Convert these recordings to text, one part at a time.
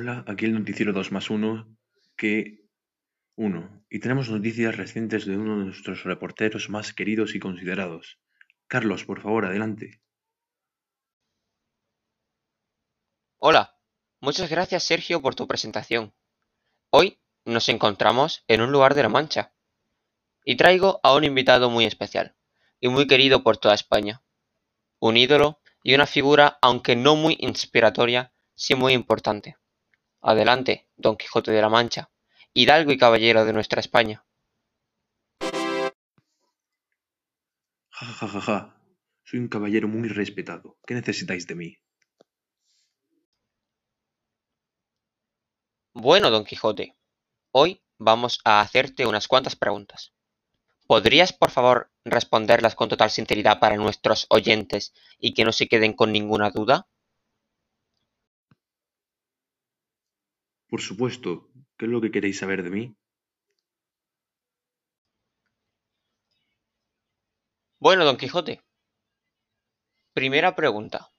Hola, aquí el noticiero 2 más 1 que 1. Y tenemos noticias recientes de uno de nuestros reporteros más queridos y considerados. Carlos, por favor, adelante. Hola, muchas gracias Sergio por tu presentación. Hoy nos encontramos en un lugar de La Mancha y traigo a un invitado muy especial y muy querido por toda España. Un ídolo y una figura, aunque no muy inspiratoria, sí muy importante. Adelante, Don Quijote de la Mancha, hidalgo y caballero de nuestra España. Ja, ja, ja, ja. Soy un caballero muy respetado. ¿Qué necesitáis de mí? Bueno, Don Quijote, hoy vamos a hacerte unas cuantas preguntas. ¿Podrías, por favor, responderlas con total sinceridad para nuestros oyentes y que no se queden con ninguna duda? Por supuesto. ¿Qué es lo que queréis saber de mí? Bueno, Don Quijote. Primera pregunta.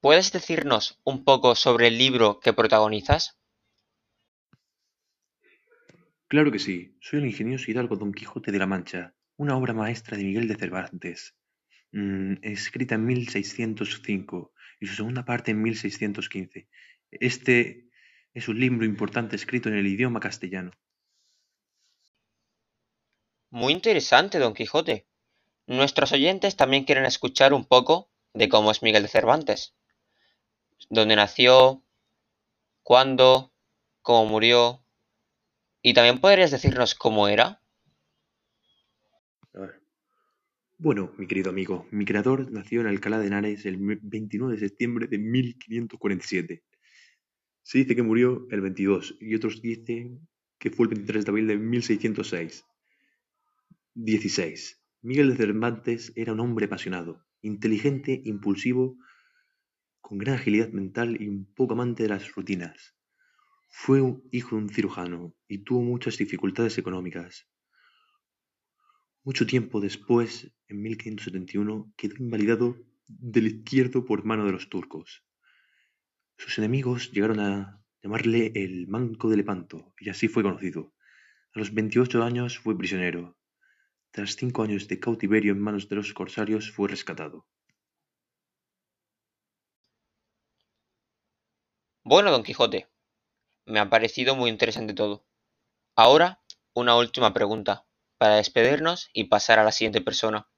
¿Puedes decirnos un poco sobre el libro que protagonizas? Claro que sí. Soy el ingenioso hidalgo Don Quijote de la Mancha, una obra maestra de Miguel de Cervantes, mm, escrita en 1605 y su segunda parte en 1615. Este es un libro importante escrito en el idioma castellano. Muy interesante, Don Quijote. Nuestros oyentes también quieren escuchar un poco de cómo es Miguel de Cervantes. Dónde nació, cuándo, cómo murió. ¿Y también podrías decirnos cómo era? Bueno, mi querido amigo, mi creador nació en Alcalá de Henares el 29 de septiembre de 1547. Se dice que murió el 22 y otros dicen que fue el 23 de abril de 1606. 16. Miguel de Cervantes era un hombre apasionado, inteligente, impulsivo, con gran agilidad mental y un poco amante de las rutinas. Fue hijo de un cirujano y tuvo muchas dificultades económicas. Mucho tiempo después, en 1571, quedó invalidado del izquierdo por mano de los turcos. Sus enemigos llegaron a llamarle el Manco de Lepanto, y así fue conocido. A los 28 años fue prisionero. Tras cinco años de cautiverio en manos de los corsarios fue rescatado. Bueno, Don Quijote, me ha parecido muy interesante todo. Ahora, una última pregunta, para despedirnos y pasar a la siguiente persona.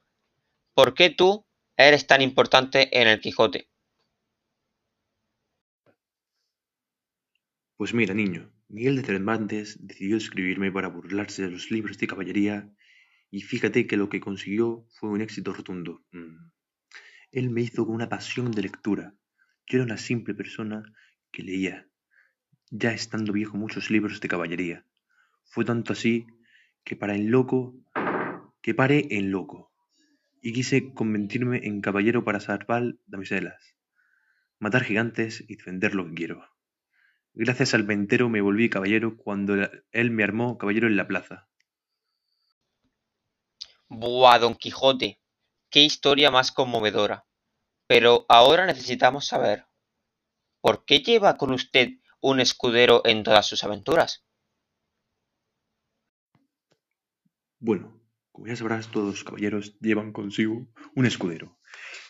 ¿Por qué tú eres tan importante en el Quijote? Pues mira, niño, Miguel de Cervantes decidió escribirme para burlarse de los libros de caballería y fíjate que lo que consiguió fue un éxito rotundo. Mm. Él me hizo con una pasión de lectura. Yo era una simple persona que leía, ya estando viejo, muchos libros de caballería. Fue tanto así que para el loco, que paré en loco, y quise convertirme en caballero para salvar damiselas, matar gigantes y defender lo que quiero. Gracias al ventero me volví caballero cuando él me armó caballero en la plaza. Buah, Don Quijote, qué historia más conmovedora. Pero ahora necesitamos saber, ¿por qué lleva con usted un escudero en todas sus aventuras? Bueno, como ya sabrás, todos los caballeros llevan consigo un escudero.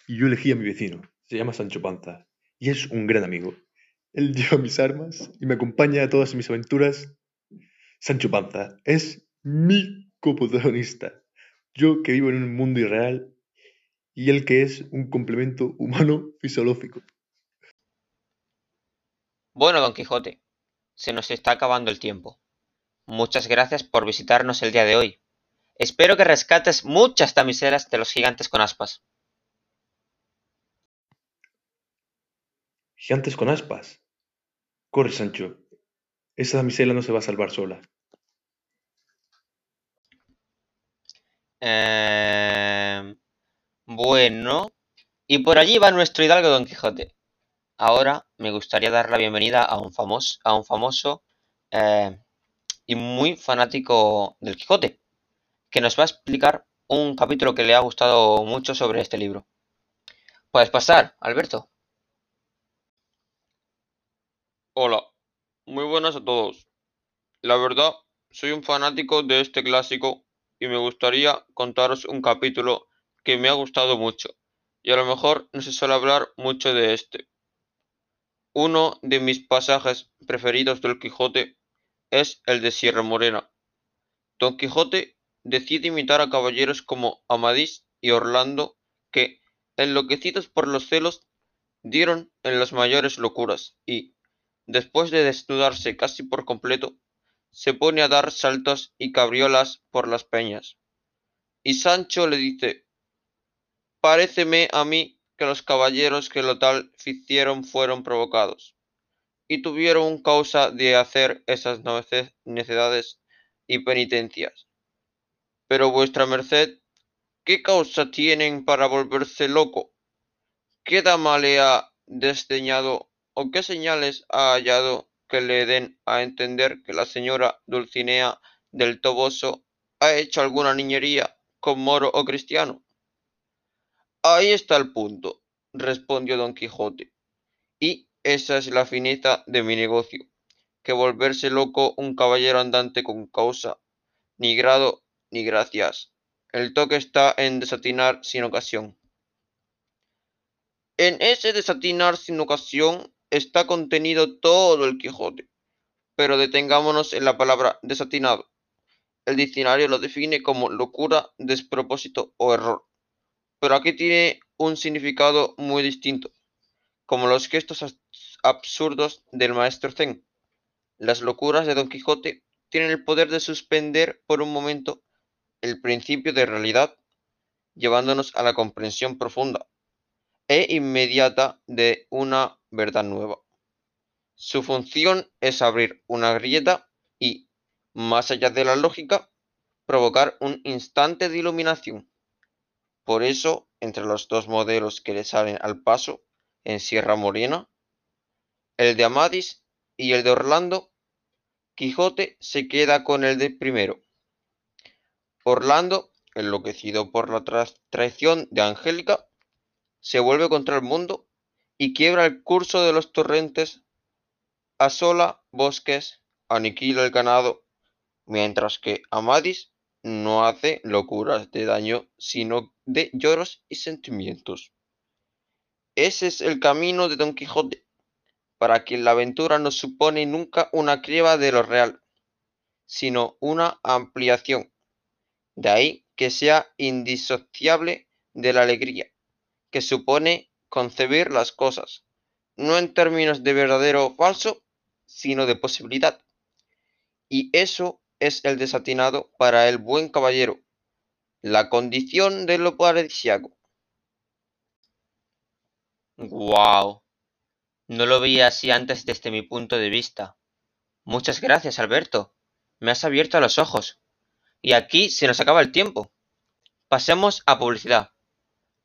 Y yo elegí a mi vecino, se llama Sancho Panza, y es un gran amigo. Él lleva mis armas y me acompaña a todas mis aventuras. Sancho Panza es mi coprotagonista. Yo que vivo en un mundo irreal y él que es un complemento humano fisiológico. Bueno, Don Quijote, se nos está acabando el tiempo. Muchas gracias por visitarnos el día de hoy. Espero que rescates muchas damiselas de los gigantes con aspas. ¿Gigantes con aspas? Corre, Sancho. Esa damisela no se va a salvar sola. Eh, bueno, y por allí va nuestro hidalgo Don Quijote. Ahora me gustaría dar la bienvenida a un famoso, a un famoso eh, y muy fanático del Quijote, que nos va a explicar un capítulo que le ha gustado mucho sobre este libro. Puedes pasar, Alberto. Hola, muy buenas a todos. La verdad, soy un fanático de este clásico y me gustaría contaros un capítulo que me ha gustado mucho, y a lo mejor no se suele hablar mucho de este. Uno de mis pasajes preferidos del Quijote es el de Sierra Morena. Don Quijote decide imitar a caballeros como Amadís y Orlando que, enloquecidos por los celos, dieron en las mayores locuras y, después de desnudarse casi por completo, se pone a dar saltos y cabriolas por las peñas. Y Sancho le dice, Paréceme a mí que los caballeros que lo tal ficieron fueron provocados, y tuvieron causa de hacer esas necedades y penitencias. Pero vuestra merced, ¿qué causa tienen para volverse loco? ¿Qué dama le ha desdeñado o qué señales ha hallado que le den a entender que la señora Dulcinea del Toboso ha hecho alguna niñería con moro o cristiano? Ahí está el punto, respondió don Quijote, y esa es la fineza de mi negocio, que volverse loco un caballero andante con causa, ni grado ni gracias. El toque está en desatinar sin ocasión. En ese desatinar sin ocasión está contenido todo el Quijote. Pero detengámonos en la palabra desatinado. El diccionario lo define como locura, despropósito o error. Pero aquí tiene un significado muy distinto, como los gestos absurdos del maestro Zen. Las locuras de Don Quijote tienen el poder de suspender por un momento el principio de realidad, llevándonos a la comprensión profunda e inmediata de una verdad nueva. Su función es abrir una grieta y, más allá de la lógica, provocar un instante de iluminación. Por eso, entre los dos modelos que le salen al paso en Sierra Morena, el de Amadis y el de Orlando, Quijote se queda con el de primero. Orlando, enloquecido por la traición de Angélica, se vuelve contra el mundo y quiebra el curso de los torrentes, asola bosques, aniquila el ganado, mientras que Amadis no hace locuras de daño, sino de lloros y sentimientos. Ese es el camino de Don Quijote, para quien la aventura no supone nunca una criba de lo real, sino una ampliación. De ahí que sea indisociable de la alegría, que supone concebir las cosas, no en términos de verdadero o falso, sino de posibilidad. Y eso es el desatinado para el buen caballero, la condición de lo paradisiaco. Guau. No lo veía así antes desde mi punto de vista. Muchas gracias, Alberto. Me has abierto los ojos. Y aquí se nos acaba el tiempo. Pasemos a publicidad.